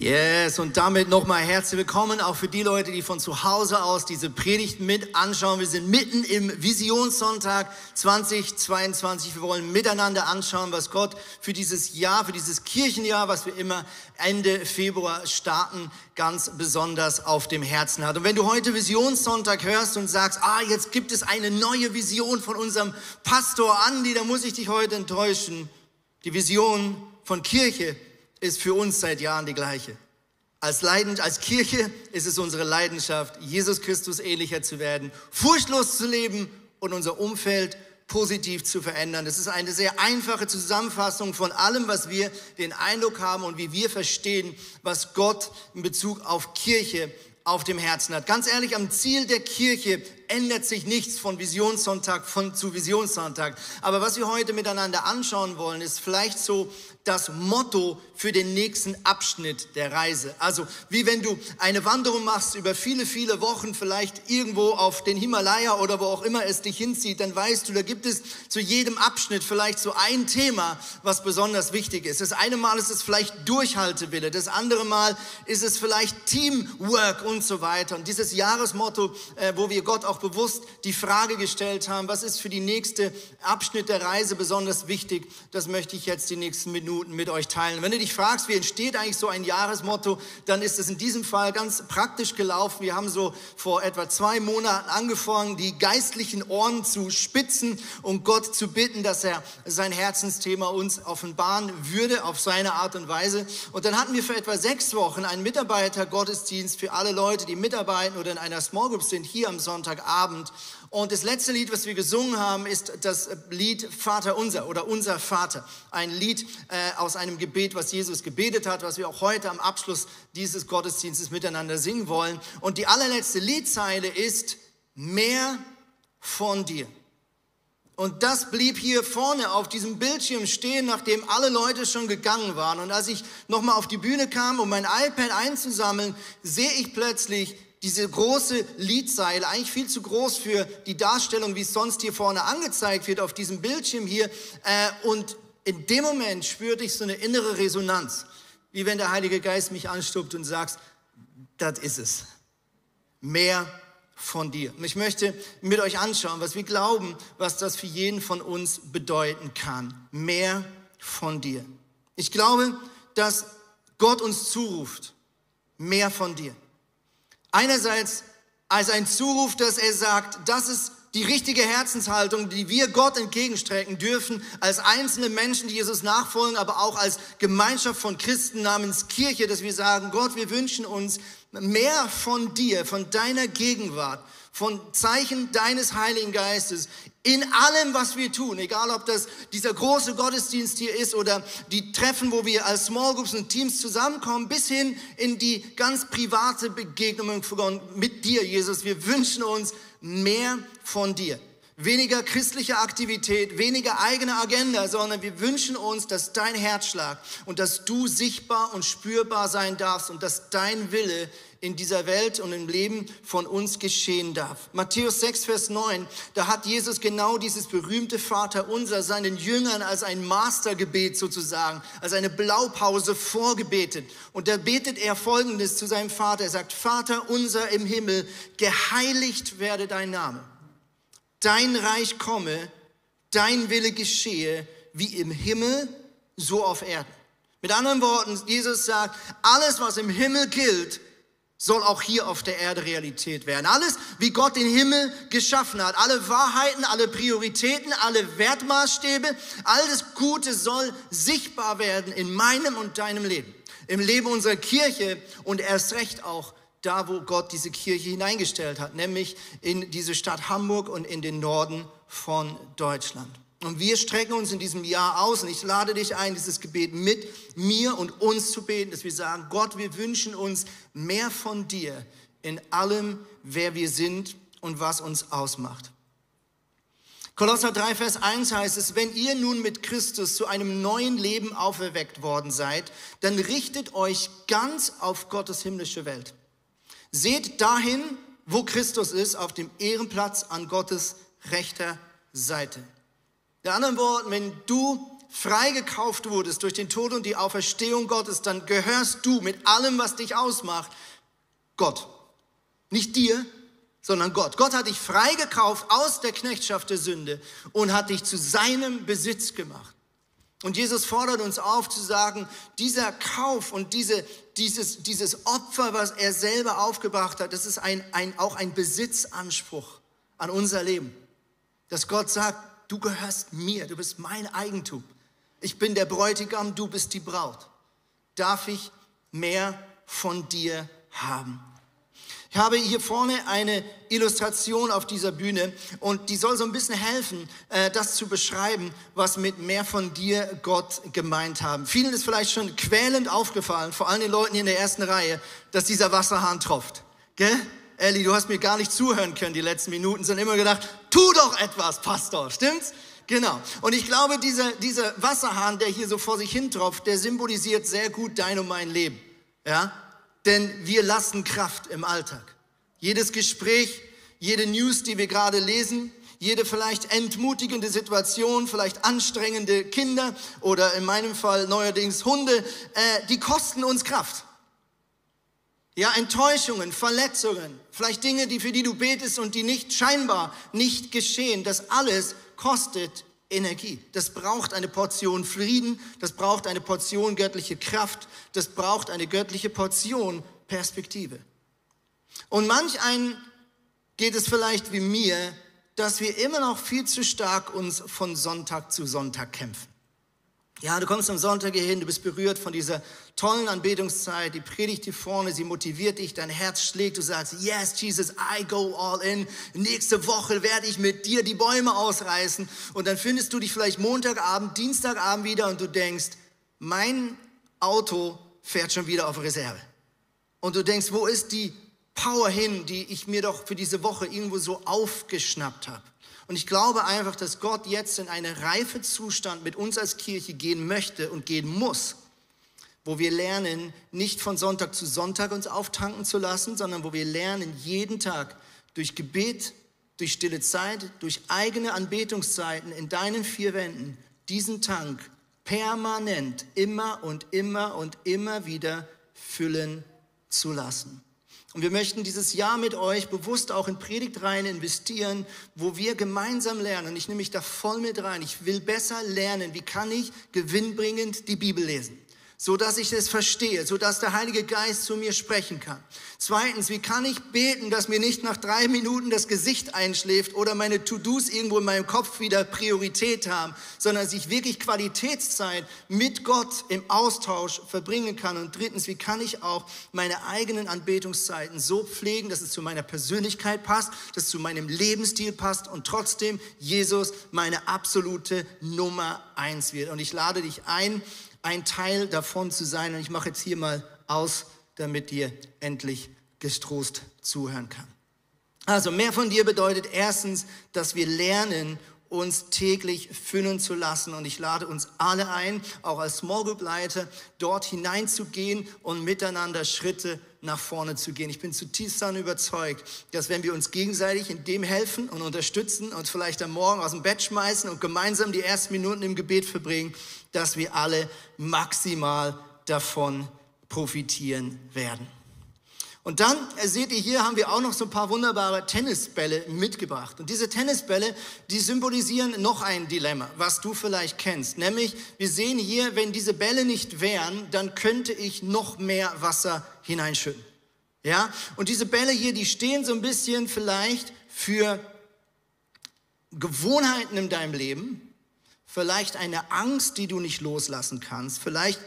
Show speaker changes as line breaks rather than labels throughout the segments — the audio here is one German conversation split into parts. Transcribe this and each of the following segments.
Yes, und damit nochmal herzlich willkommen auch für die Leute, die von zu Hause aus diese Predigt mit anschauen. Wir sind mitten im Visionssonntag 2022. Wir wollen miteinander anschauen, was Gott für dieses Jahr, für dieses Kirchenjahr, was wir immer Ende Februar starten, ganz besonders auf dem Herzen hat. Und wenn du heute Visionssonntag hörst und sagst, ah, jetzt gibt es eine neue Vision von unserem Pastor Andi, dann muss ich dich heute enttäuschen. Die Vision von Kirche ist für uns seit Jahren die gleiche. Als, Leidend, als Kirche ist es unsere Leidenschaft, Jesus Christus ähnlicher zu werden, furchtlos zu leben und unser Umfeld positiv zu verändern. Das ist eine sehr einfache Zusammenfassung von allem, was wir den Eindruck haben und wie wir verstehen, was Gott in Bezug auf Kirche auf dem Herzen hat. Ganz ehrlich, am Ziel der Kirche ändert sich nichts von Visionssonntag von, zu Visionssonntag. Aber was wir heute miteinander anschauen wollen, ist vielleicht so das Motto für den nächsten Abschnitt der Reise. Also wie wenn du eine Wanderung machst über viele, viele Wochen, vielleicht irgendwo auf den Himalaya oder wo auch immer es dich hinzieht, dann weißt du, da gibt es zu jedem Abschnitt vielleicht so ein Thema, was besonders wichtig ist. Das eine Mal ist es vielleicht Durchhaltewille, das andere Mal ist es vielleicht Teamwork und so weiter. Und dieses Jahresmotto, äh, wo wir Gott auch bewusst die Frage gestellt haben, was ist für die nächste Abschnitt der Reise besonders wichtig, das möchte ich jetzt die nächsten Minuten mit euch teilen. Wenn du dich fragst, wie entsteht eigentlich so ein Jahresmotto, dann ist es in diesem Fall ganz praktisch gelaufen. Wir haben so vor etwa zwei Monaten angefangen, die geistlichen Ohren zu spitzen und Gott zu bitten, dass er sein Herzensthema uns offenbaren würde auf seine Art und Weise. Und dann hatten wir für etwa sechs Wochen einen Mitarbeitergottesdienst für alle Leute, die mitarbeiten oder in einer Small Group sind, hier am Sonntagabend. Und das letzte Lied, was wir gesungen haben, ist das Lied Vater unser oder Unser Vater. Ein Lied äh, aus einem Gebet, was Jesus gebetet hat, was wir auch heute am Abschluss dieses Gottesdienstes miteinander singen wollen. Und die allerletzte Liedzeile ist mehr von dir. Und das blieb hier vorne auf diesem Bildschirm stehen, nachdem alle Leute schon gegangen waren. Und als ich nochmal auf die Bühne kam, um mein iPad einzusammeln, sehe ich plötzlich diese große Liedzeile, eigentlich viel zu groß für die Darstellung, wie es sonst hier vorne angezeigt wird auf diesem Bildschirm hier. Äh, und in dem Moment spürte ich so eine innere Resonanz, wie wenn der Heilige Geist mich anstuppt und sagt, das ist es. Mehr von dir. Und ich möchte mit euch anschauen, was wir glauben, was das für jeden von uns bedeuten kann. Mehr von dir. Ich glaube, dass Gott uns zuruft, mehr von dir. Einerseits als ein Zuruf, dass er sagt, das ist die richtige Herzenshaltung, die wir Gott entgegenstrecken dürfen, als einzelne Menschen, die Jesus nachfolgen, aber auch als Gemeinschaft von Christen namens Kirche, dass wir sagen, Gott, wir wünschen uns mehr von dir, von deiner Gegenwart, von Zeichen deines Heiligen Geistes in allem, was wir tun, egal ob das dieser große Gottesdienst hier ist oder die Treffen, wo wir als Small Groups und Teams zusammenkommen, bis hin in die ganz private Begegnung mit dir, Jesus. Wir wünschen uns mehr von dir. Weniger christliche Aktivität, weniger eigene Agenda, sondern wir wünschen uns, dass dein Herzschlag und dass du sichtbar und spürbar sein darfst und dass dein Wille in dieser Welt und im Leben von uns geschehen darf. Matthäus 6, Vers 9, da hat Jesus genau dieses berühmte Vaterunser seinen Jüngern als ein Mastergebet sozusagen, als eine Blaupause vorgebetet. Und da betet er Folgendes zu seinem Vater. Er sagt, Vater unser im Himmel, geheiligt werde dein Name. Dein Reich komme, dein Wille geschehe, wie im Himmel, so auf Erden. Mit anderen Worten, Jesus sagt, alles, was im Himmel gilt, soll auch hier auf der Erde Realität werden. Alles, wie Gott den Himmel geschaffen hat, alle Wahrheiten, alle Prioritäten, alle Wertmaßstäbe, alles Gute soll sichtbar werden in meinem und deinem Leben, im Leben unserer Kirche und erst recht auch da, wo Gott diese Kirche hineingestellt hat, nämlich in diese Stadt Hamburg und in den Norden von Deutschland. Und wir strecken uns in diesem Jahr aus und ich lade dich ein, dieses Gebet mit mir und uns zu beten, dass wir sagen, Gott, wir wünschen uns mehr von dir in allem, wer wir sind und was uns ausmacht. Kolosser 3, Vers 1 heißt es, wenn ihr nun mit Christus zu einem neuen Leben auferweckt worden seid, dann richtet euch ganz auf Gottes himmlische Welt. Seht dahin, wo Christus ist, auf dem Ehrenplatz an Gottes rechter Seite. In anderen Worten, wenn du freigekauft wurdest durch den Tod und die Auferstehung Gottes, dann gehörst du mit allem, was dich ausmacht, Gott. Nicht dir, sondern Gott. Gott hat dich freigekauft aus der Knechtschaft der Sünde und hat dich zu seinem Besitz gemacht. Und Jesus fordert uns auf zu sagen, dieser Kauf und diese, dieses, dieses Opfer, was er selber aufgebracht hat, das ist ein, ein, auch ein Besitzanspruch an unser Leben. Dass Gott sagt, du gehörst mir, du bist mein Eigentum. Ich bin der Bräutigam, du bist die Braut. Darf ich mehr von dir haben? Ich habe hier vorne eine Illustration auf dieser Bühne und die soll so ein bisschen helfen, äh, das zu beschreiben, was mit mehr von dir Gott gemeint haben. Vielen ist vielleicht schon quälend aufgefallen, vor allem den Leuten hier in der ersten Reihe, dass dieser Wasserhahn tropft. Gell? Elli, du hast mir gar nicht zuhören können die letzten Minuten, sondern immer gedacht, tu doch etwas, Pastor, stimmt's? Genau. Und ich glaube, dieser, dieser Wasserhahn, der hier so vor sich hin tropft, der symbolisiert sehr gut dein und mein Leben. Ja? Denn wir lassen Kraft im Alltag. Jedes Gespräch, jede News, die wir gerade lesen, jede vielleicht entmutigende Situation, vielleicht anstrengende Kinder oder in meinem Fall neuerdings Hunde, äh, die kosten uns Kraft. Ja, Enttäuschungen, Verletzungen, vielleicht Dinge, die für die du betest und die nicht scheinbar nicht geschehen, das alles kostet Energie. Das braucht eine Portion Frieden, das braucht eine Portion göttliche Kraft, das braucht eine göttliche Portion Perspektive. Und manch einen geht es vielleicht wie mir, dass wir immer noch viel zu stark uns von Sonntag zu Sonntag kämpfen. Ja, du kommst am Sonntag hier hin, du bist berührt von dieser tollen Anbetungszeit, die predigt hier vorne, sie motiviert dich, dein Herz schlägt, du sagst, yes, Jesus, I go all in. Nächste Woche werde ich mit dir die Bäume ausreißen. Und dann findest du dich vielleicht Montagabend, Dienstagabend wieder und du denkst, mein Auto fährt schon wieder auf Reserve. Und du denkst, wo ist die Power hin, die ich mir doch für diese Woche irgendwo so aufgeschnappt habe? Und ich glaube einfach, dass Gott jetzt in einen reife Zustand mit uns als Kirche gehen möchte und gehen muss, wo wir lernen, nicht von Sonntag zu Sonntag uns auftanken zu lassen, sondern wo wir lernen, jeden Tag durch Gebet, durch stille Zeit, durch eigene Anbetungszeiten in deinen vier Wänden diesen Tank permanent immer und immer und immer wieder füllen zu lassen. Und wir möchten dieses Jahr mit euch bewusst auch in Predigtreihen investieren, wo wir gemeinsam lernen. Ich nehme mich da voll mit rein. Ich will besser lernen. Wie kann ich gewinnbringend die Bibel lesen? So dass ich es verstehe, so dass der Heilige Geist zu mir sprechen kann. Zweitens, wie kann ich beten, dass mir nicht nach drei Minuten das Gesicht einschläft oder meine To-Dos irgendwo in meinem Kopf wieder Priorität haben, sondern dass ich wirklich Qualitätszeit mit Gott im Austausch verbringen kann. Und drittens, wie kann ich auch meine eigenen Anbetungszeiten so pflegen, dass es zu meiner Persönlichkeit passt, dass es zu meinem Lebensstil passt und trotzdem Jesus meine absolute Nummer eins wird. Und ich lade dich ein, ein Teil davon zu sein. Und ich mache jetzt hier mal aus, damit dir endlich gestrost zuhören kann. Also mehr von dir bedeutet erstens, dass wir lernen, uns täglich füllen zu lassen. Und ich lade uns alle ein, auch als Small Group Leiter, dort hineinzugehen und miteinander Schritte nach vorne zu gehen. Ich bin zutiefst daran überzeugt, dass wenn wir uns gegenseitig in dem helfen und unterstützen und vielleicht am Morgen aus dem Bett schmeißen und gemeinsam die ersten Minuten im Gebet verbringen, dass wir alle maximal davon profitieren werden. Und dann äh, seht ihr hier, haben wir auch noch so ein paar wunderbare Tennisbälle mitgebracht. Und diese Tennisbälle, die symbolisieren noch ein Dilemma, was du vielleicht kennst. Nämlich, wir sehen hier, wenn diese Bälle nicht wären, dann könnte ich noch mehr Wasser hineinschütten. Ja? Und diese Bälle hier, die stehen so ein bisschen vielleicht für Gewohnheiten in deinem Leben, vielleicht eine Angst, die du nicht loslassen kannst, vielleicht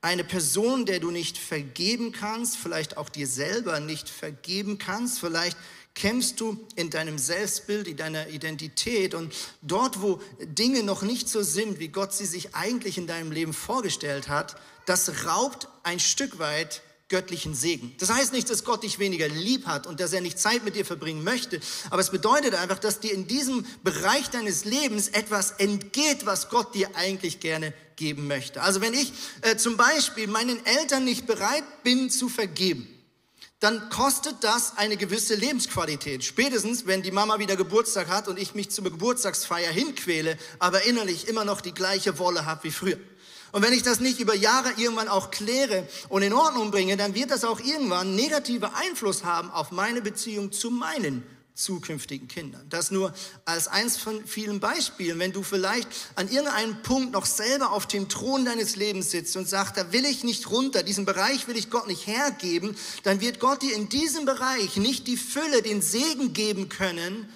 eine Person, der du nicht vergeben kannst, vielleicht auch dir selber nicht vergeben kannst, vielleicht kämpfst du in deinem Selbstbild, in deiner Identität und dort, wo Dinge noch nicht so sind, wie Gott sie sich eigentlich in deinem Leben vorgestellt hat, das raubt ein Stück weit göttlichen Segen. Das heißt nicht, dass Gott dich weniger lieb hat und dass er nicht Zeit mit dir verbringen möchte, aber es bedeutet einfach, dass dir in diesem Bereich deines Lebens etwas entgeht, was Gott dir eigentlich gerne geben möchte. Also wenn ich äh, zum Beispiel meinen Eltern nicht bereit bin zu vergeben, dann kostet das eine gewisse Lebensqualität. Spätestens, wenn die Mama wieder Geburtstag hat und ich mich zur Geburtstagsfeier hinquäle, aber innerlich immer noch die gleiche Wolle habe wie früher. Und wenn ich das nicht über Jahre irgendwann auch kläre und in Ordnung bringe, dann wird das auch irgendwann negative Einfluss haben auf meine Beziehung zu meinen zukünftigen Kindern. Das nur als eins von vielen Beispielen. Wenn du vielleicht an irgendeinem Punkt noch selber auf dem Thron deines Lebens sitzt und sagst, da will ich nicht runter, diesen Bereich will ich Gott nicht hergeben, dann wird Gott dir in diesem Bereich nicht die Fülle, den Segen geben können,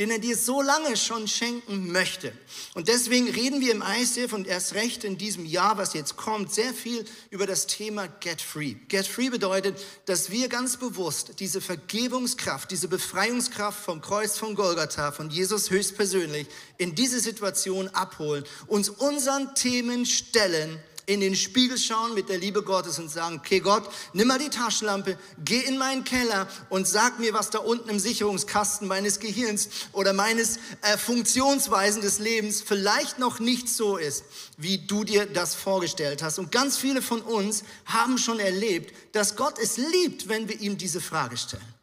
den er dir so lange schon schenken möchte. Und deswegen reden wir im ICF und erst recht in diesem Jahr, was jetzt kommt, sehr viel über das Thema Get Free. Get Free bedeutet, dass wir ganz bewusst diese Vergebungskraft, diese Befreiungskraft vom Kreuz von Golgatha, von Jesus höchstpersönlich, in diese Situation abholen, uns unseren Themen stellen in den Spiegel schauen mit der Liebe Gottes und sagen, okay Gott, nimm mal die Taschenlampe, geh in meinen Keller und sag mir, was da unten im Sicherungskasten meines Gehirns oder meines äh, Funktionsweisen des Lebens vielleicht noch nicht so ist, wie du dir das vorgestellt hast. Und ganz viele von uns haben schon erlebt, dass Gott es liebt, wenn wir ihm diese Frage stellen.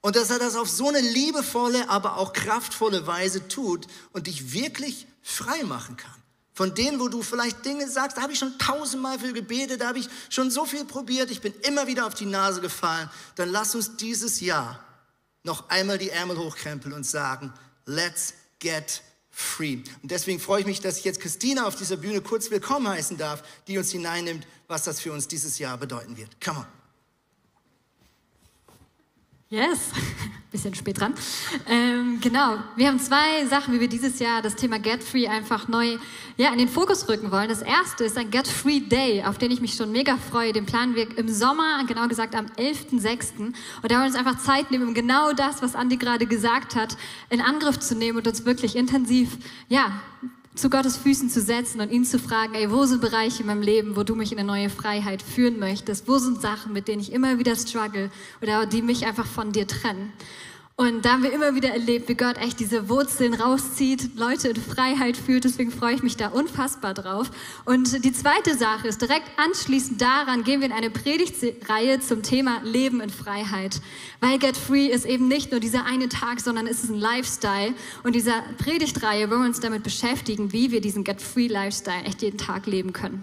Und dass er das auf so eine liebevolle, aber auch kraftvolle Weise tut und dich wirklich frei machen kann. Von denen, wo du vielleicht Dinge sagst, da habe ich schon tausendmal für gebetet, da habe ich schon so viel probiert, ich bin immer wieder auf die Nase gefallen. Dann lass uns dieses Jahr noch einmal die Ärmel hochkrempeln und sagen, let's get free. Und deswegen freue ich mich, dass ich jetzt Christina auf dieser Bühne kurz willkommen heißen darf, die uns hineinnimmt, was das für uns dieses Jahr bedeuten wird. Come on.
Yes, bisschen spät dran. Ähm, genau, wir haben zwei Sachen, wie wir dieses Jahr das Thema Get Free einfach neu ja, in den Fokus rücken wollen. Das erste ist ein Get Free Day, auf den ich mich schon mega freue. Den planen wir im Sommer, genau gesagt am 11.06. Und da wollen wir uns einfach Zeit nehmen, um genau das, was Andi gerade gesagt hat, in Angriff zu nehmen und uns wirklich intensiv ja, zu Gottes Füßen zu setzen und ihn zu fragen, ey, wo sind Bereiche in meinem Leben, wo du mich in eine neue Freiheit führen möchtest? Wo sind Sachen, mit denen ich immer wieder struggle oder die mich einfach von dir trennen? Und da haben wir immer wieder erlebt, wie Gott echt diese Wurzeln rauszieht, Leute in Freiheit führt. Deswegen freue ich mich da unfassbar drauf. Und die zweite Sache ist, direkt anschließend daran gehen wir in eine Predigtreihe zum Thema Leben in Freiheit. Weil Get Free ist eben nicht nur dieser eine Tag, sondern es ist ein Lifestyle. Und dieser Predigtreihe wollen wir uns damit beschäftigen, wie wir diesen Get Free Lifestyle echt jeden Tag leben können.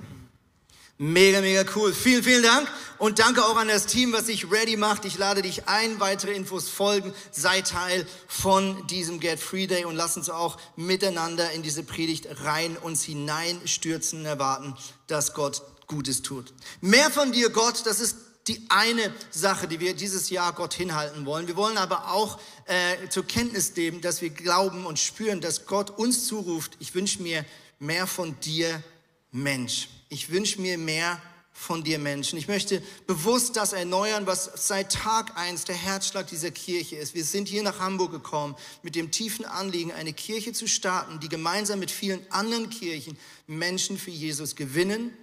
Mega, mega cool. Vielen, vielen Dank. Und danke auch an das Team, was sich ready macht. Ich lade dich ein. Weitere Infos folgen. Sei Teil von diesem Get Free Day und lass uns auch miteinander in diese Predigt rein uns hineinstürzen und erwarten, dass Gott Gutes tut. Mehr von dir, Gott, das ist die eine Sache, die wir dieses Jahr Gott hinhalten wollen. Wir wollen aber auch äh, zur Kenntnis nehmen, dass wir glauben und spüren, dass Gott uns zuruft, ich wünsche mir mehr von dir, Mensch ich wünsche mir mehr von dir Menschen. Ich möchte bewusst das erneuern, was seit Tag eins der Herzschlag dieser Kirche ist. Wir sind hier nach Hamburg gekommen mit dem tiefen Anliegen, eine Kirche zu starten, die gemeinsam mit vielen anderen Kirchen Menschen für Jesus gewinnen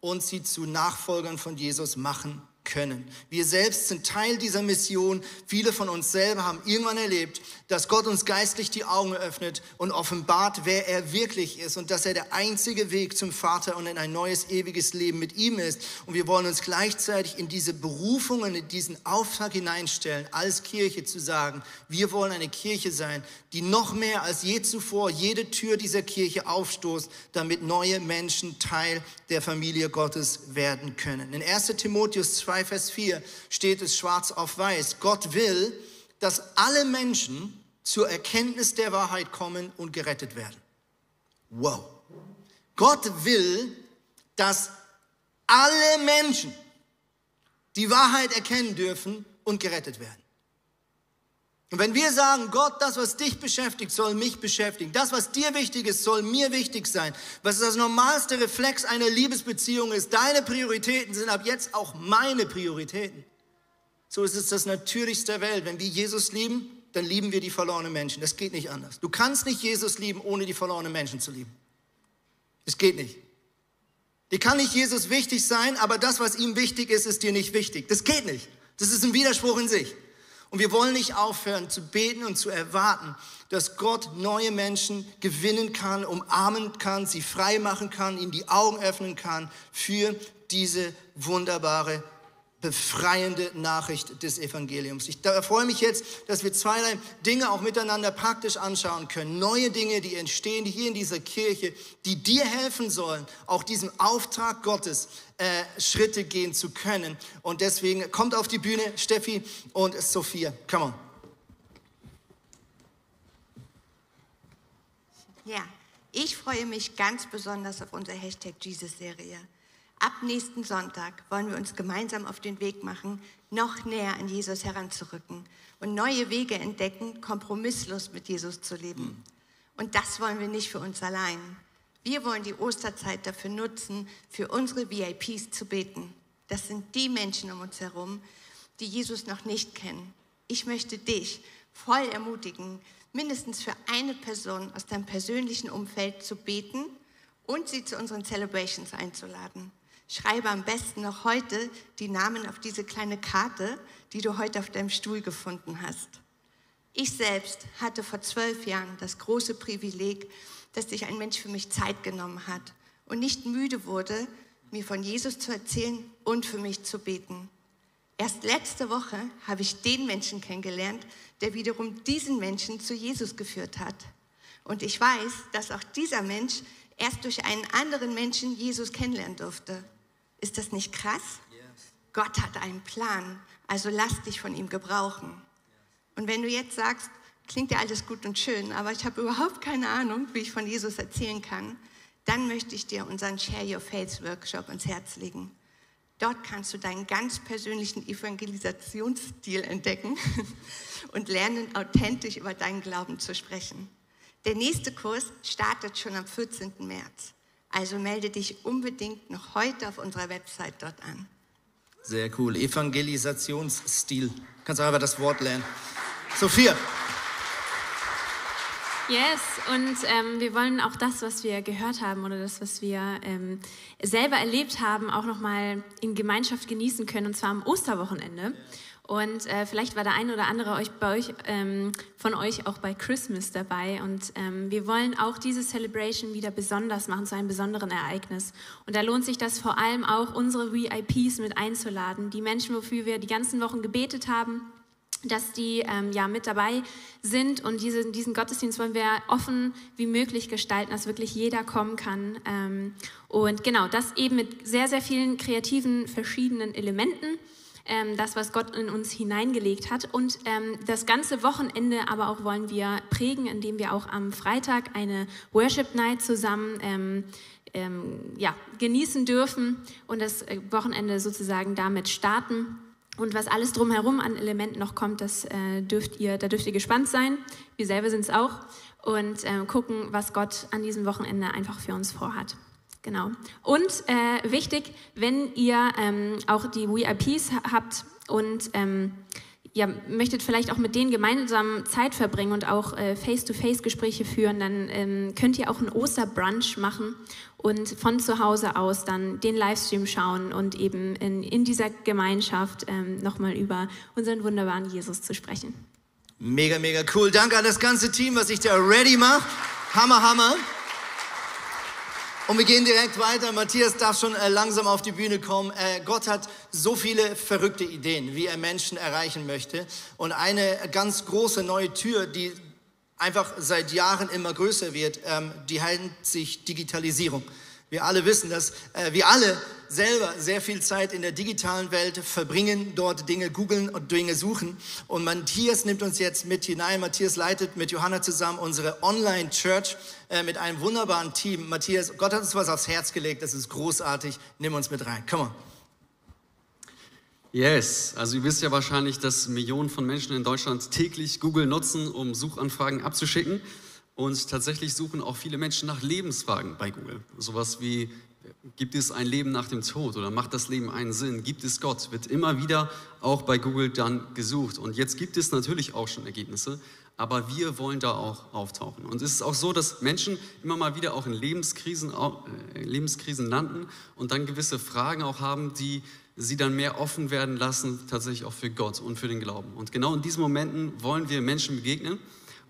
und sie zu Nachfolgern von Jesus machen können. Wir selbst sind Teil dieser Mission. Viele von uns selber haben irgendwann erlebt, dass Gott uns geistlich die Augen öffnet und offenbart, wer er wirklich ist und dass er der einzige Weg zum Vater und in ein neues ewiges Leben mit ihm ist. Und wir wollen uns gleichzeitig in diese Berufung und in diesen Auftrag hineinstellen, als Kirche zu sagen, wir wollen eine Kirche sein, die noch mehr als je zuvor jede Tür dieser Kirche aufstoßt, damit neue Menschen Teil der Familie Gottes werden können. In 1 Timotheus 2 2, Vers 4 steht es schwarz auf weiß. Gott will, dass alle Menschen zur Erkenntnis der Wahrheit kommen und gerettet werden. Wow. Gott will, dass alle Menschen die Wahrheit erkennen dürfen und gerettet werden. Und wenn wir sagen, Gott, das, was dich beschäftigt, soll mich beschäftigen, das, was dir wichtig ist, soll mir wichtig sein, was das normalste Reflex einer Liebesbeziehung ist, deine Prioritäten sind ab jetzt auch meine Prioritäten. So ist es das Natürlichste der Welt. Wenn wir Jesus lieben, dann lieben wir die verlorenen Menschen. Das geht nicht anders. Du kannst nicht Jesus lieben, ohne die verlorenen Menschen zu lieben. Es geht nicht. Dir kann nicht Jesus wichtig sein, aber das, was ihm wichtig ist, ist dir nicht wichtig. Das geht nicht. Das ist ein Widerspruch in sich. Und wir wollen nicht aufhören zu beten und zu erwarten, dass Gott neue Menschen gewinnen kann, umarmen kann, sie frei machen kann, ihnen die Augen öffnen kann für diese wunderbare befreiende Nachricht des Evangeliums. Ich freue mich jetzt, dass wir zwei, drei Dinge auch miteinander praktisch anschauen können. Neue Dinge, die entstehen hier in dieser Kirche, die dir helfen sollen, auch diesem Auftrag Gottes äh, Schritte gehen zu können. Und deswegen kommt auf die Bühne Steffi und Sophia. Come on.
Ja, ich freue mich ganz besonders auf unsere Hashtag Jesus-Serie. Ab nächsten Sonntag wollen wir uns gemeinsam auf den Weg machen, noch näher an Jesus heranzurücken und neue Wege entdecken, kompromisslos mit Jesus zu leben. Und das wollen wir nicht für uns allein. Wir wollen die Osterzeit dafür nutzen, für unsere VIPs zu beten. Das sind die Menschen um uns herum, die Jesus noch nicht kennen. Ich möchte dich voll ermutigen, mindestens für eine Person aus deinem persönlichen Umfeld zu beten und sie zu unseren Celebrations einzuladen. Schreibe am besten noch heute die Namen auf diese kleine Karte, die du heute auf deinem Stuhl gefunden hast. Ich selbst hatte vor zwölf Jahren das große Privileg, dass sich ein Mensch für mich Zeit genommen hat und nicht müde wurde, mir von Jesus zu erzählen und für mich zu beten. Erst letzte Woche habe ich den Menschen kennengelernt, der wiederum diesen Menschen zu Jesus geführt hat. Und ich weiß, dass auch dieser Mensch erst durch einen anderen Menschen Jesus kennenlernen durfte. Ist das nicht krass? Gott hat einen Plan, also lass dich von ihm gebrauchen. Und wenn du jetzt sagst, klingt ja alles gut und schön, aber ich habe überhaupt keine Ahnung, wie ich von Jesus erzählen kann, dann möchte ich dir unseren Share Your Faith Workshop ins Herz legen. Dort kannst du deinen ganz persönlichen Evangelisationsstil entdecken und lernen, authentisch über deinen Glauben zu sprechen. Der nächste Kurs startet schon am 14. März. Also melde dich unbedingt noch heute auf unserer Website dort an.
Sehr cool. Evangelisationsstil. Kannst du einfach das Wort lernen. Sophia.
Yes, und ähm, wir wollen auch das, was wir gehört haben oder das, was wir ähm, selber erlebt haben, auch nochmal in Gemeinschaft genießen können, und zwar am Osterwochenende. Und äh, vielleicht war der eine oder andere euch, bei euch, ähm, von euch auch bei Christmas dabei. Und ähm, wir wollen auch diese Celebration wieder besonders machen, zu einem besonderen Ereignis. Und da lohnt sich das vor allem auch, unsere VIPs mit einzuladen. Die Menschen, wofür wir die ganzen Wochen gebetet haben, dass die ähm, ja mit dabei sind. Und diese, diesen Gottesdienst wollen wir offen wie möglich gestalten, dass wirklich jeder kommen kann. Ähm, und genau, das eben mit sehr, sehr vielen kreativen, verschiedenen Elementen ähm, das, was Gott in uns hineingelegt hat. Und ähm, das ganze Wochenende aber auch wollen wir prägen, indem wir auch am Freitag eine Worship Night zusammen ähm, ähm ja, genießen dürfen und das äh, Wochenende sozusagen damit starten. Und was alles drumherum an Elementen noch kommt, das äh, dürft ihr, da dürft ihr gespannt sein. Wir selber sind es auch und äh, gucken, was Gott an diesem Wochenende einfach für uns vorhat. Genau. Und äh, wichtig, wenn ihr ähm, auch die VIPs habt und ähm, ja, möchtet vielleicht auch mit denen gemeinsam Zeit verbringen und auch äh, Face-to-Face-Gespräche führen, dann ähm, könnt ihr auch einen Osterbrunch machen und von zu Hause aus dann den Livestream schauen und eben in, in dieser Gemeinschaft ähm, nochmal über unseren wunderbaren Jesus zu sprechen.
Mega, mega cool. Danke an das ganze Team, was sich da ready macht. Hammer, Hammer. Und wir gehen direkt weiter. Matthias darf schon äh, langsam auf die Bühne kommen. Äh, Gott hat so viele verrückte Ideen, wie er Menschen erreichen möchte. Und eine ganz große neue Tür, die einfach seit Jahren immer größer wird, ähm, die nennt sich Digitalisierung. Wir alle wissen, dass äh, wir alle selber sehr viel Zeit in der digitalen Welt verbringen, dort Dinge googeln und Dinge suchen. Und Matthias nimmt uns jetzt mit hinein. Matthias leitet mit Johanna zusammen unsere Online-Church äh, mit einem wunderbaren Team. Matthias, Gott hat uns was aufs Herz gelegt. Das ist großartig. Nimm uns mit rein. Come on.
Yes, also ihr wisst ja wahrscheinlich, dass Millionen von Menschen in Deutschland täglich Google nutzen, um Suchanfragen abzuschicken. Und tatsächlich suchen auch viele Menschen nach Lebensfragen bei Google. Sowas wie, Gibt es ein Leben nach dem Tod oder macht das Leben einen Sinn? Gibt es Gott? Wird immer wieder auch bei Google dann gesucht. Und jetzt gibt es natürlich auch schon Ergebnisse, aber wir wollen da auch auftauchen. Und es ist auch so, dass Menschen immer mal wieder auch in Lebenskrisen, äh, Lebenskrisen landen und dann gewisse Fragen auch haben, die sie dann mehr offen werden lassen, tatsächlich auch für Gott und für den Glauben. Und genau in diesen Momenten wollen wir Menschen begegnen.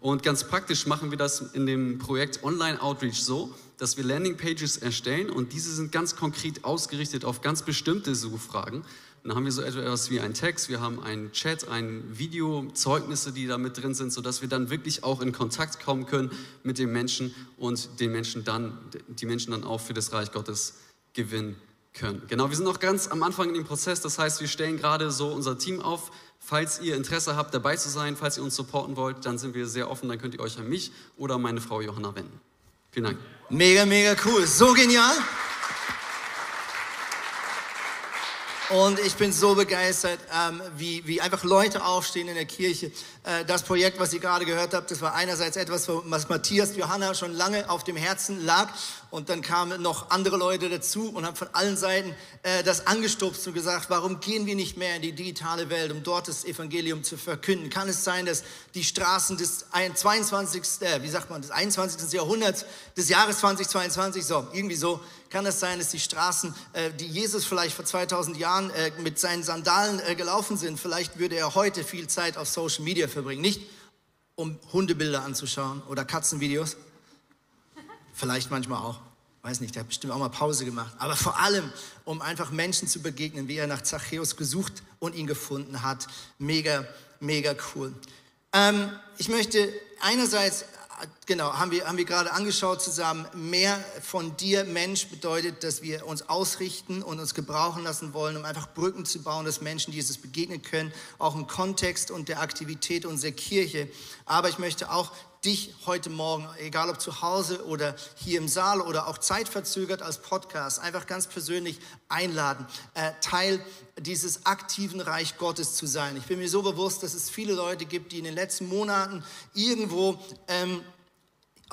Und ganz praktisch machen wir das in dem Projekt Online Outreach so, dass wir Landingpages erstellen und diese sind ganz konkret ausgerichtet auf ganz bestimmte Suchfragen. Dann haben wir so etwas wie einen Text, wir haben einen Chat, ein Video, Zeugnisse, die da mit drin sind, sodass wir dann wirklich auch in Kontakt kommen können mit den Menschen und den Menschen dann, die Menschen dann auch für das Reich Gottes gewinnen können. Genau, wir sind noch ganz am Anfang in dem Prozess, das heißt, wir stellen gerade so unser Team auf. Falls ihr Interesse habt, dabei zu sein, falls ihr uns supporten wollt, dann sind wir sehr offen, dann könnt ihr euch an mich oder meine Frau Johanna wenden. Vielen Dank.
Mega, mega cool. So genial. Und ich bin so begeistert, ähm, wie, wie einfach Leute aufstehen in der Kirche. Äh, das Projekt, was ihr gerade gehört habt, das war einerseits etwas, was Matthias Johanna schon lange auf dem Herzen lag. Und dann kamen noch andere Leute dazu und haben von allen Seiten äh, das angestupst und gesagt, warum gehen wir nicht mehr in die digitale Welt, um dort das Evangelium zu verkünden? Kann es sein, dass die Straßen des 22. Äh, wie sagt man, des 21. Jahrhunderts, des Jahres 2022, so, irgendwie so, kann es sein, dass die Straßen, äh, die Jesus vielleicht vor 2000 Jahren äh, mit seinen Sandalen äh, gelaufen sind, vielleicht würde er heute viel Zeit auf Social Media verbringen. Nicht um Hundebilder anzuschauen oder Katzenvideos, Vielleicht manchmal auch. Weiß nicht, der hat bestimmt auch mal Pause gemacht. Aber vor allem, um einfach Menschen zu begegnen, wie er nach Zachäus gesucht und ihn gefunden hat. Mega, mega cool. Ähm, ich möchte einerseits genau, haben wir, haben wir gerade angeschaut zusammen. Mehr von dir, Mensch, bedeutet, dass wir uns ausrichten und uns gebrauchen lassen wollen, um einfach Brücken zu bauen, dass Menschen Jesus begegnen können, auch im Kontext und der Aktivität unserer Kirche. Aber ich möchte auch dich heute Morgen, egal ob zu Hause oder hier im Saal oder auch zeitverzögert als Podcast, einfach ganz persönlich einladen, äh, Teil dieses aktiven Reich Gottes zu sein. Ich bin mir so bewusst, dass es viele Leute gibt, die in den letzten Monaten irgendwo ähm,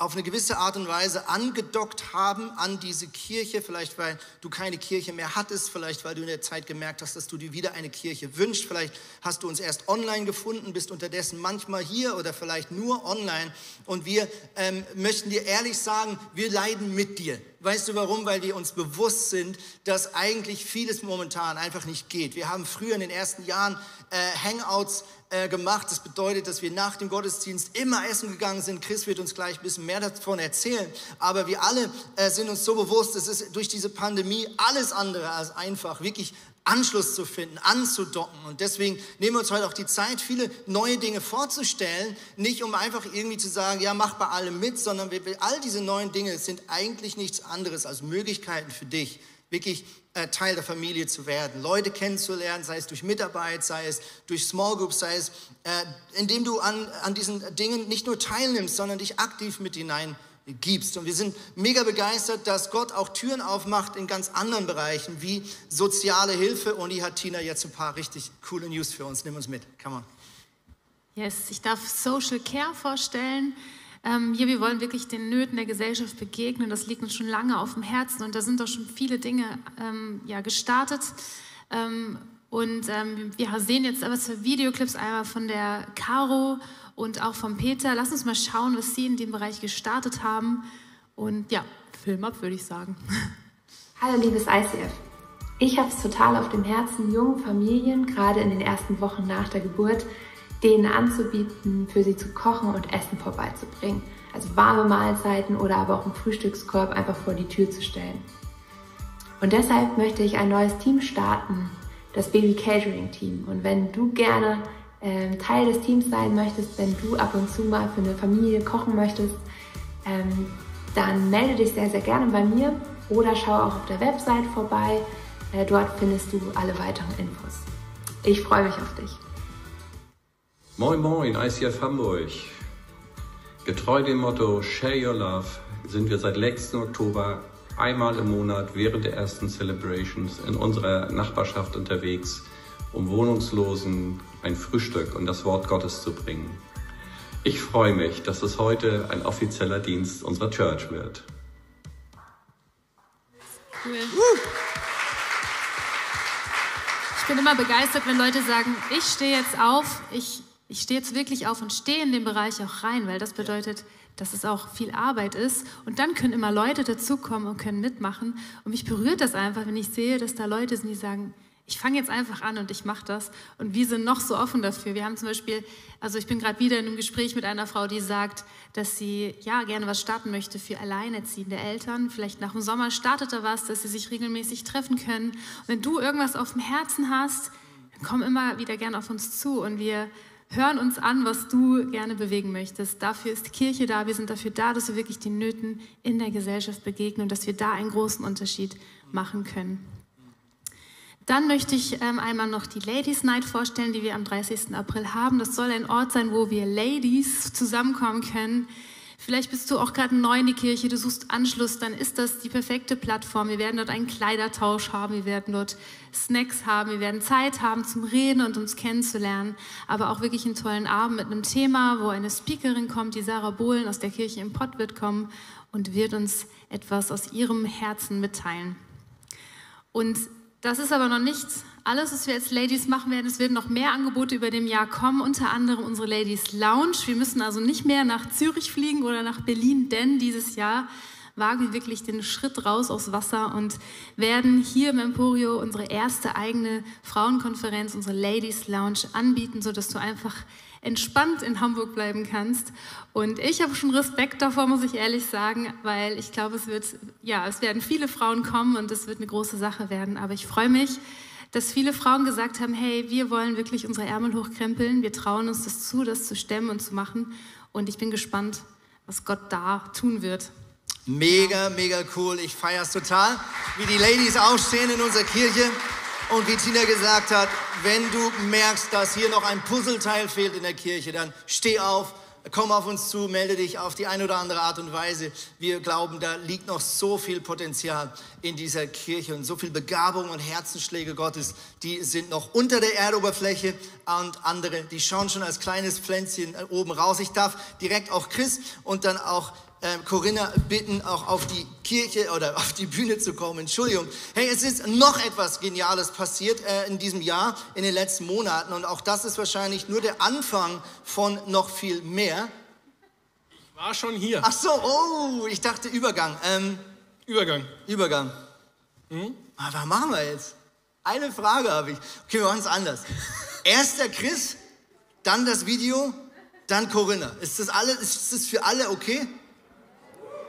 auf eine gewisse Art und Weise angedockt haben an diese Kirche, vielleicht weil du keine Kirche mehr hattest, vielleicht weil du in der Zeit gemerkt hast, dass du dir wieder eine Kirche wünschst, vielleicht hast du uns erst online gefunden, bist unterdessen manchmal hier oder vielleicht nur online und wir ähm, möchten dir ehrlich sagen, wir leiden mit dir. Weißt du warum? Weil wir uns bewusst sind, dass eigentlich vieles momentan einfach nicht geht. Wir haben früher in den ersten Jahren äh, Hangouts äh, gemacht. Das bedeutet, dass wir nach dem Gottesdienst immer essen gegangen sind. Chris wird uns gleich ein bisschen mehr davon erzählen. Aber wir alle äh, sind uns so bewusst, es ist durch diese Pandemie alles andere als einfach, wirklich Anschluss zu finden, anzudocken. Und deswegen nehmen wir uns heute auch die Zeit, viele neue Dinge vorzustellen. Nicht um einfach irgendwie zu sagen, ja, mach bei allem mit, sondern wir, all diese neuen Dinge sind eigentlich nichts anderes als Möglichkeiten für dich, wirklich äh, Teil der Familie zu werden, Leute kennenzulernen, sei es durch Mitarbeit, sei es durch Small Groups, sei es, äh, indem du an, an diesen Dingen nicht nur teilnimmst, sondern dich aktiv mit hinein gibst. Und wir sind mega begeistert, dass Gott auch Türen aufmacht in ganz anderen Bereichen wie soziale Hilfe. Und die hat Tina jetzt ein paar richtig coole News für uns. Nimm uns mit. Come on.
Yes, ich darf Social Care vorstellen. Ähm, hier, wir wollen wirklich den Nöten der Gesellschaft begegnen. Das liegt uns schon lange auf dem Herzen und da sind doch schon viele Dinge ähm, ja, gestartet. Ähm, und ähm, wir sehen jetzt aber zwei Videoclips, einmal von der Caro und auch von Peter. Lass uns mal schauen, was sie in dem Bereich gestartet haben. Und ja, Film ab, würde ich sagen.
Hallo, liebes ICF. Ich habe es total auf dem Herzen, jungen Familien, gerade in den ersten Wochen nach der Geburt, denen anzubieten, für sie zu kochen und Essen vorbeizubringen. Also warme Mahlzeiten oder aber auch einen Frühstückskorb einfach vor die Tür zu stellen. Und deshalb möchte ich ein neues Team starten, das Baby Catering Team. Und wenn du gerne äh, Teil des Teams sein möchtest, wenn du ab und zu mal für eine Familie kochen möchtest, ähm, dann melde dich sehr, sehr gerne bei mir oder schau auch auf der Website vorbei. Äh, dort findest du alle weiteren Infos. Ich freue mich auf dich.
Moin Moin, ICF Hamburg. Getreu dem Motto Share Your Love sind wir seit letzten Oktober einmal im Monat während der ersten Celebrations in unserer Nachbarschaft unterwegs, um Wohnungslosen ein Frühstück und das Wort Gottes zu bringen. Ich freue mich, dass es heute ein offizieller Dienst unserer Church wird.
Cool. Ich bin immer begeistert, wenn Leute sagen, ich stehe jetzt auf, ich, ich stehe jetzt wirklich auf und stehe in den Bereich auch rein, weil das bedeutet, dass es auch viel Arbeit ist. Und dann können immer Leute dazukommen und können mitmachen. Und mich berührt das einfach, wenn ich sehe, dass da Leute sind, die sagen, ich fange jetzt einfach an und ich mache das. Und wir sind noch so offen dafür. Wir haben zum Beispiel, also ich bin gerade wieder in einem Gespräch mit einer Frau, die sagt, dass sie ja gerne was starten möchte für alleinerziehende Eltern. Vielleicht nach dem Sommer startet da was, dass sie sich regelmäßig treffen können. Und wenn du irgendwas auf dem Herzen hast, dann komm immer wieder gerne auf uns zu und wir hören uns an, was du gerne bewegen möchtest. Dafür ist die Kirche da. Wir sind dafür da, dass wir wirklich den Nöten in der Gesellschaft begegnen und dass wir da einen großen Unterschied machen können. Dann möchte ich ähm, einmal noch die Ladies Night vorstellen, die wir am 30. April haben. Das soll ein Ort sein, wo wir Ladies zusammenkommen können. Vielleicht bist du auch gerade neu in die Kirche, du suchst Anschluss, dann ist das die perfekte Plattform. Wir werden dort einen Kleidertausch haben, wir werden dort Snacks haben, wir werden Zeit haben zum Reden und uns kennenzulernen, aber auch wirklich einen tollen Abend mit einem Thema, wo eine Speakerin kommt, die Sarah Bohlen aus der Kirche im Pott wird kommen und wird uns etwas aus ihrem Herzen mitteilen. Und das ist aber noch nichts. Alles, was wir als Ladies machen werden, es werden noch mehr Angebote über dem Jahr kommen, unter anderem unsere Ladies Lounge. Wir müssen also nicht mehr nach Zürich fliegen oder nach Berlin, denn dieses Jahr wagen wir wirklich den Schritt raus aufs Wasser und werden hier im Emporio unsere erste eigene Frauenkonferenz, unsere Ladies Lounge anbieten, sodass du einfach entspannt in Hamburg bleiben kannst. Und ich habe schon Respekt davor, muss ich ehrlich sagen, weil ich glaube, es wird, ja, es werden viele Frauen kommen und es wird eine große Sache werden. Aber ich freue mich, dass viele Frauen gesagt haben, hey, wir wollen wirklich unsere Ärmel hochkrempeln, wir trauen uns das zu, das zu stemmen und zu machen. Und ich bin gespannt, was Gott da tun wird.
Mega, mega cool. Ich feiere es total, wie die Ladies aufstehen in unserer Kirche. Und wie Tina gesagt hat, wenn du merkst, dass hier noch ein Puzzleteil fehlt in der Kirche, dann steh auf, komm auf uns zu, melde dich auf die eine oder andere Art und Weise. Wir glauben, da liegt noch so viel Potenzial in dieser Kirche und so viel Begabung und Herzensschläge Gottes, die sind noch unter der Erdoberfläche und andere, die schauen schon als kleines Pflänzchen oben raus. Ich darf direkt auch Chris und dann auch äh, Corinna bitten, auch auf die Kirche oder auf die Bühne zu kommen. Entschuldigung. Hey, es ist noch etwas Geniales passiert äh, in diesem Jahr, in den letzten Monaten. Und auch das ist wahrscheinlich nur der Anfang von noch viel mehr.
Ich war schon hier.
Ach so, oh, ich dachte Übergang. Ähm,
Übergang.
Übergang.
Hm?
Was machen wir jetzt? Eine Frage habe ich. Okay, wir machen es anders. Erst der Chris, dann das Video, dann Corinna. Ist das, alle, ist das für alle okay?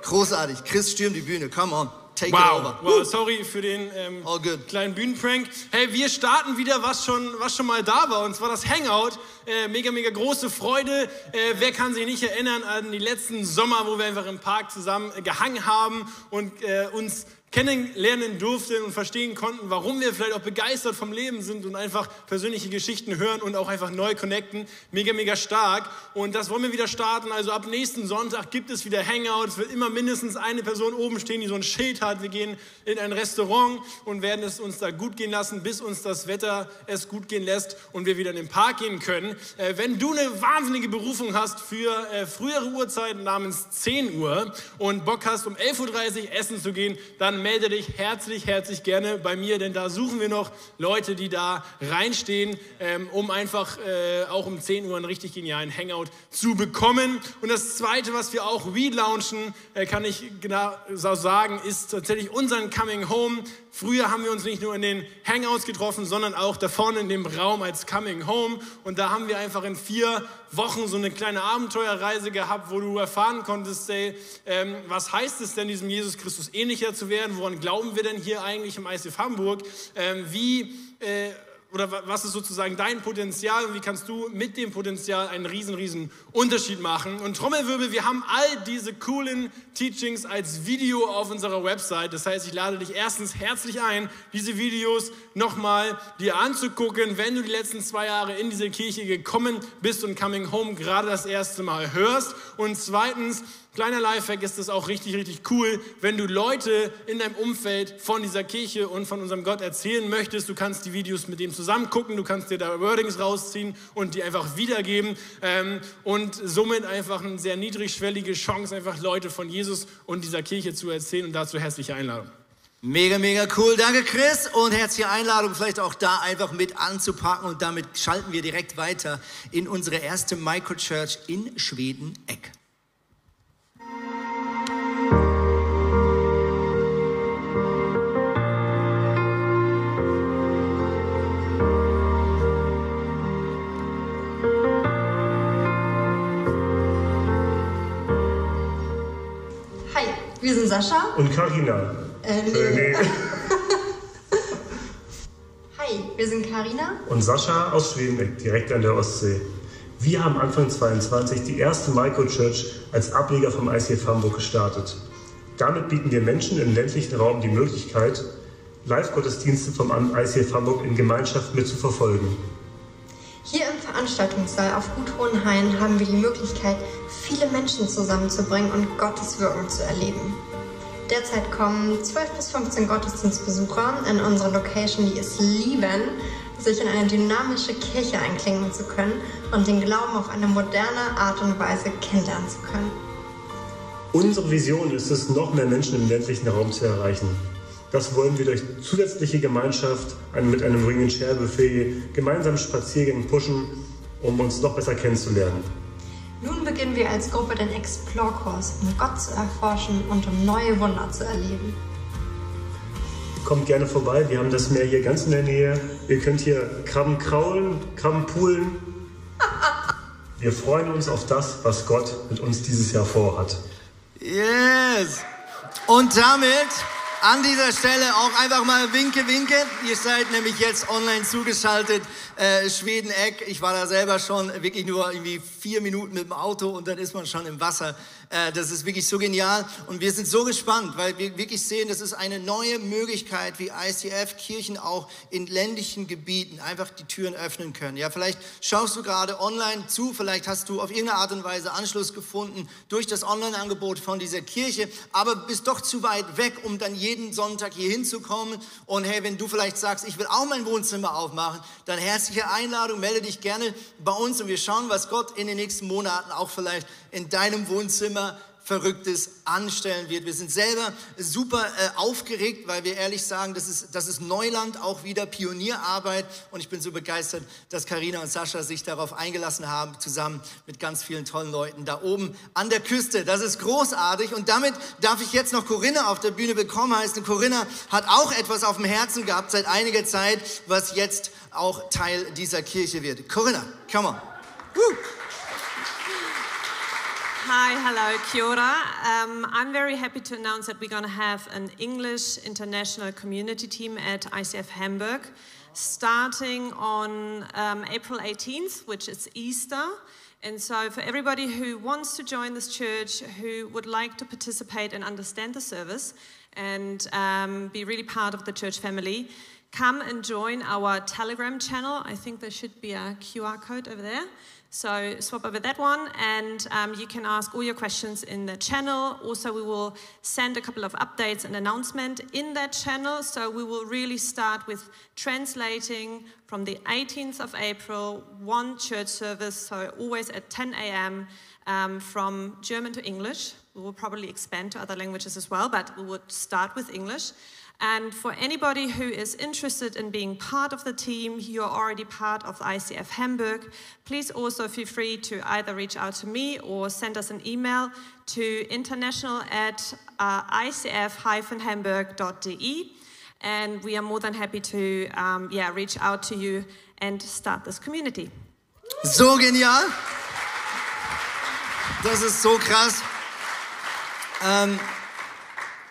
Großartig. Chris stürmt die Bühne. Come on. Take
wow.
it over.
Wow, sorry für den ähm, kleinen Bühnenprank. Hey, wir starten wieder, was schon, was schon mal da war, und zwar das Hangout. Äh, mega, mega große Freude. Äh, wer kann sich nicht erinnern an die letzten Sommer, wo wir einfach im Park zusammen äh, gehangen haben und äh, uns kennenlernen durften und verstehen konnten, warum wir vielleicht auch begeistert vom Leben sind und einfach persönliche Geschichten hören und auch einfach neu connecten. Mega, mega stark. Und das wollen wir wieder starten. Also ab nächsten Sonntag gibt es wieder Hangout. Es wird immer mindestens eine Person oben stehen, die so ein Schild hat. Wir gehen in ein Restaurant und werden es uns da gut gehen lassen, bis uns das Wetter es gut gehen lässt und wir wieder in den Park gehen können. Äh, wenn du eine wahnsinnige Berufung hast für äh, frühere Uhrzeiten namens 10 Uhr und Bock hast, um 11.30 Uhr essen zu gehen, dann melde dich herzlich, herzlich gerne bei mir, denn da suchen wir noch Leute, die da reinstehen, ähm, um einfach äh, auch um 10 Uhr einen richtig genialen Hangout zu bekommen. Und das Zweite, was wir auch relaunchen, äh, kann ich genau sagen, ist tatsächlich unseren Coming Home. Früher haben wir uns nicht nur in den Hangouts getroffen, sondern auch da vorne in dem Raum als Coming Home. Und da haben wir einfach in vier Wochen so eine kleine Abenteuerreise gehabt, wo du erfahren konntest, ey, ähm, was heißt es denn, diesem Jesus Christus ähnlicher zu werden? Woran glauben wir denn hier eigentlich im ICF Hamburg? Ähm, wie... Äh, oder was ist sozusagen dein Potenzial und wie kannst du mit dem Potenzial einen riesen, riesen Unterschied machen? Und Trommelwirbel, wir haben all diese coolen Teachings als Video auf unserer Website. Das heißt, ich lade dich erstens herzlich ein, diese Videos nochmal dir anzugucken, wenn du die letzten zwei Jahre in diese Kirche gekommen bist und Coming Home gerade das erste Mal hörst. Und zweitens, Kleiner Lifehack ist es auch richtig, richtig cool, wenn du Leute in deinem Umfeld von dieser Kirche und von unserem Gott erzählen möchtest. Du kannst die Videos mit dem zusammen gucken, du kannst dir da Wordings rausziehen und die einfach wiedergeben ähm, und somit einfach eine sehr niedrigschwellige Chance, einfach Leute von Jesus und dieser Kirche zu erzählen und dazu herzliche Einladung.
Mega, mega cool. Danke, Chris. Und herzliche Einladung, vielleicht auch da einfach mit anzupacken. Und damit schalten wir direkt weiter in unsere erste Microchurch in Schweden-Eck.
Wir sind Sascha.
Und Karina.
Äh, nee.
Äh, nee.
Hi, wir sind Karina.
Und Sascha aus Schwedeneck, direkt an der Ostsee. Wir haben Anfang 22 die erste Microchurch als Ableger vom ICF Hamburg gestartet. Damit bieten wir Menschen im ländlichen Raum die Möglichkeit, Live-Gottesdienste vom ICF Hamburg in Gemeinschaft mitzuverfolgen.
Hier im Veranstaltungssaal auf Gut Hohenhain haben wir die Möglichkeit, viele Menschen zusammenzubringen und Gottes Wirken zu erleben. Derzeit kommen 12 bis 15 Gottesdienstbesucher in unsere Location, die es lieben, sich in eine dynamische Kirche einklingen zu können und den Glauben auf eine moderne Art und Weise kennenlernen zu können.
Unsere Vision ist es, noch mehr Menschen im ländlichen Raum zu erreichen. Das wollen wir durch zusätzliche Gemeinschaft mit einem Ring and Share Buffet, gemeinsamen Spaziergängen pushen, um uns noch besser kennenzulernen.
Nun beginnen wir als Gruppe den Explore-Kurs, um Gott zu erforschen und um neue Wunder zu erleben.
Kommt gerne vorbei, wir haben das Meer hier ganz in der Nähe. Ihr könnt hier Krabben kraulen, Krabben poolen. Wir freuen uns auf das, was Gott mit uns dieses Jahr vorhat.
Yes! Und damit an dieser Stelle auch einfach mal Winke, Winke. Ihr seid nämlich jetzt online zugeschaltet. Äh, Schweden-Eck. Ich war da selber schon wirklich nur irgendwie vier Minuten mit dem Auto und dann ist man schon im Wasser. Äh, das ist wirklich so genial und wir sind so gespannt, weil wir wirklich sehen, das ist eine neue Möglichkeit, wie ICF Kirchen auch in ländlichen Gebieten einfach die Türen öffnen können. Ja, vielleicht schaust du gerade online zu, vielleicht hast du auf irgendeine Art und Weise Anschluss gefunden durch das Online-Angebot von dieser Kirche, aber bist doch zu weit weg, um dann jeden Sonntag hier hinzukommen. Und hey, wenn du vielleicht sagst, ich will auch mein Wohnzimmer aufmachen, dann herzliche Einladung, melde dich gerne bei uns und wir schauen, was Gott in den nächsten Monaten auch vielleicht in deinem Wohnzimmer Verrücktes anstellen wird. Wir sind selber super äh, aufgeregt, weil wir ehrlich sagen, das ist, das ist Neuland, auch wieder Pionierarbeit. Und ich bin so begeistert, dass Karina und Sascha sich darauf eingelassen haben, zusammen mit ganz vielen tollen Leuten da oben an der Küste. Das ist großartig. Und damit darf ich jetzt noch Corinna auf der Bühne bekommen heißen. Corinna hat auch etwas auf dem Herzen gehabt seit einiger Zeit, was jetzt auch Teil dieser Kirche wird. Corinna, come on. Woo.
Hi, hello, kia. Um, I'm very happy to announce that we're going to have an English international community team at ICF Hamburg starting on um, April 18th, which is Easter. And so, for everybody who wants to join this church, who would like to participate and understand the service and um, be really part of the church family, come and join our Telegram channel. I think there should be a QR code over there. So swap over that one, and um, you can ask all your questions in the channel. Also, we will send a couple of updates and announcement in that channel. So we will really start with translating from the 18th of April, one church service, so always at 10 a.m. Um, from German to English. We will probably expand to other languages as well, but we would start with English. And for anybody who is interested in being part of the team, you're already part of ICF Hamburg, please also feel free to either reach out to me or send us an email to international at uh, icf-hamburg.de. And we are more than happy to um, yeah, reach out to you and start this community.
So genial. Das ist so krass. Ähm,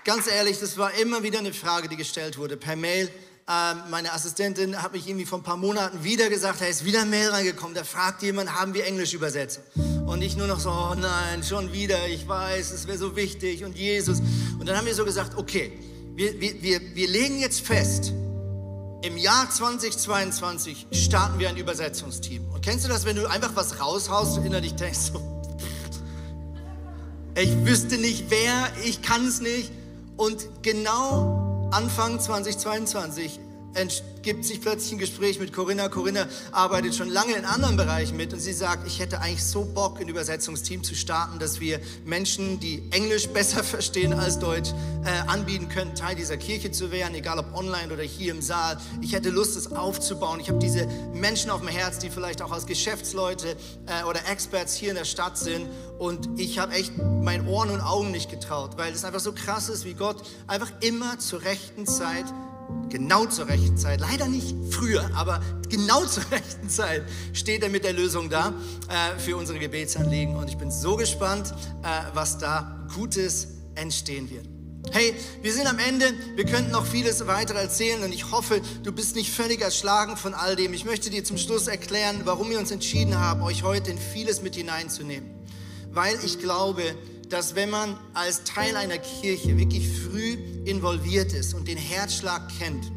ganz ehrlich, das war immer wieder eine Frage, die gestellt wurde per Mail. Ähm, meine Assistentin hat mich irgendwie vor ein paar Monaten wieder gesagt, hey, ist wieder ein Mail reingekommen, da fragt jemand, haben wir Englisch übersetzt? Und ich nur noch so, oh nein, schon wieder, ich weiß, es wäre so wichtig und Jesus. Und dann haben wir so gesagt, okay, wir, wir, wir, wir legen jetzt fest, im Jahr 2022 starten wir ein Übersetzungsteam. Und kennst du das, wenn du einfach was raushaust und innerlich denkst, so, ich wüsste nicht wer, ich kann es nicht. Und genau Anfang 2022 gibt sich plötzlich ein Gespräch mit Corinna. Corinna arbeitet schon lange in anderen Bereichen mit und sie sagt, ich hätte eigentlich so Bock, ein Übersetzungsteam zu starten, dass wir Menschen, die Englisch besser verstehen als Deutsch, äh, anbieten können, Teil dieser Kirche zu werden, egal ob online oder hier im Saal. Ich hätte Lust, es aufzubauen. Ich habe diese Menschen auf dem Herz, die vielleicht auch als Geschäftsleute äh, oder Experts hier in der Stadt sind und ich habe echt meinen Ohren und Augen nicht getraut, weil es einfach so krass ist, wie Gott einfach immer zur rechten Zeit genau zur rechten Zeit, leider nicht früher, aber genau zur rechten Zeit steht er mit der Lösung da äh, für unsere Gebetsanliegen. Und ich bin so gespannt, äh, was da Gutes entstehen wird. Hey, wir sind am Ende. Wir könnten noch vieles weiter erzählen und ich hoffe, du bist nicht völlig erschlagen von all dem. Ich möchte dir zum Schluss erklären, warum wir uns entschieden haben, euch heute in vieles mit hineinzunehmen. Weil ich glaube, dass wenn man als Teil einer Kirche wirklich früh involviert ist und den Herzschlag kennt,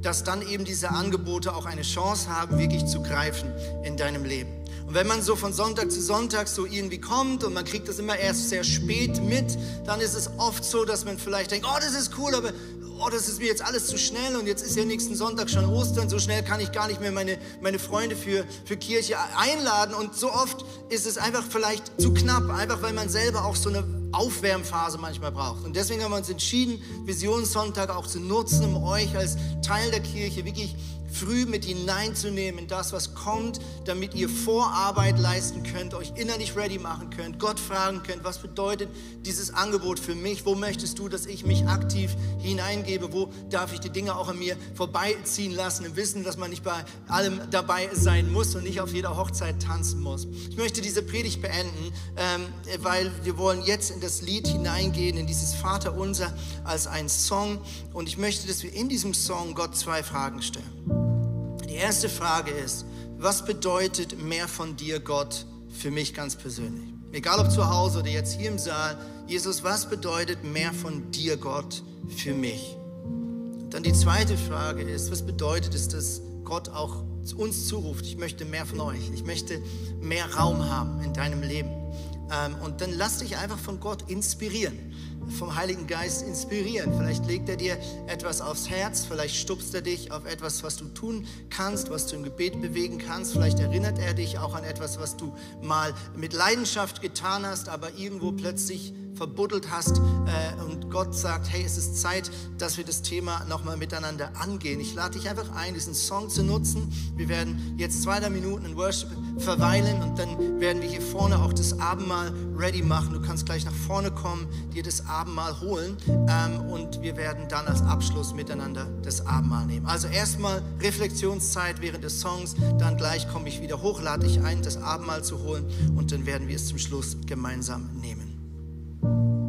dass dann eben diese Angebote auch eine Chance haben, wirklich zu greifen in deinem Leben. Und wenn man so von Sonntag zu Sonntag so irgendwie kommt und man kriegt das immer erst sehr spät mit, dann ist es oft so, dass man vielleicht denkt, oh, das ist cool, aber oh, das ist mir jetzt alles zu schnell und jetzt ist ja nächsten Sonntag schon Ostern, so schnell kann ich gar nicht mehr meine, meine Freunde für, für Kirche einladen. Und so oft ist es einfach vielleicht zu knapp, einfach weil man selber auch so eine Aufwärmphase manchmal braucht. Und deswegen haben wir uns entschieden, Visionssonntag auch zu nutzen, um euch als Teil der Kirche wirklich früh mit hineinzunehmen in das, was kommt, damit ihr Vorarbeit leisten könnt, euch innerlich ready machen könnt, Gott fragen könnt, was bedeutet dieses Angebot für mich, wo möchtest du, dass ich mich aktiv hineingebe, wo darf ich die Dinge auch an mir vorbeiziehen lassen, im Wissen, dass man nicht bei allem dabei sein muss und nicht auf jeder Hochzeit tanzen muss. Ich möchte diese Predigt beenden, ähm, weil wir wollen jetzt in das Lied hineingehen, in dieses Vaterunser als ein Song und ich möchte, dass wir in diesem Song Gott zwei Fragen stellen. Die erste Frage ist, was bedeutet mehr von dir, Gott, für mich ganz persönlich? Egal ob zu Hause oder jetzt hier im Saal, Jesus, was bedeutet mehr von dir, Gott, für mich? Dann die zweite Frage ist, was bedeutet es, dass Gott auch uns zuruft, ich möchte mehr von euch, ich möchte mehr Raum haben in deinem Leben. Ähm, und dann lass dich einfach von Gott inspirieren vom Heiligen Geist inspirieren. Vielleicht legt er dir etwas aufs Herz, vielleicht stupst er dich auf etwas, was du tun kannst, was du im Gebet bewegen kannst. Vielleicht erinnert er dich auch an etwas, was du mal mit Leidenschaft getan hast, aber irgendwo plötzlich verbuddelt hast äh, und Gott sagt, hey, es ist Zeit, dass wir das Thema nochmal miteinander angehen. Ich lade dich einfach ein, diesen Song zu nutzen. Wir werden jetzt zwei, drei Minuten in Worship verweilen und dann werden wir hier vorne auch das Abendmahl ready machen. Du kannst gleich nach vorne kommen, dir das Abendmahl holen ähm, und wir werden dann als Abschluss miteinander das Abendmahl nehmen. Also erstmal Reflexionszeit während des Songs, dann gleich komme ich wieder hoch, lade dich ein, das Abendmahl zu holen und dann werden wir es zum Schluss gemeinsam nehmen. thank you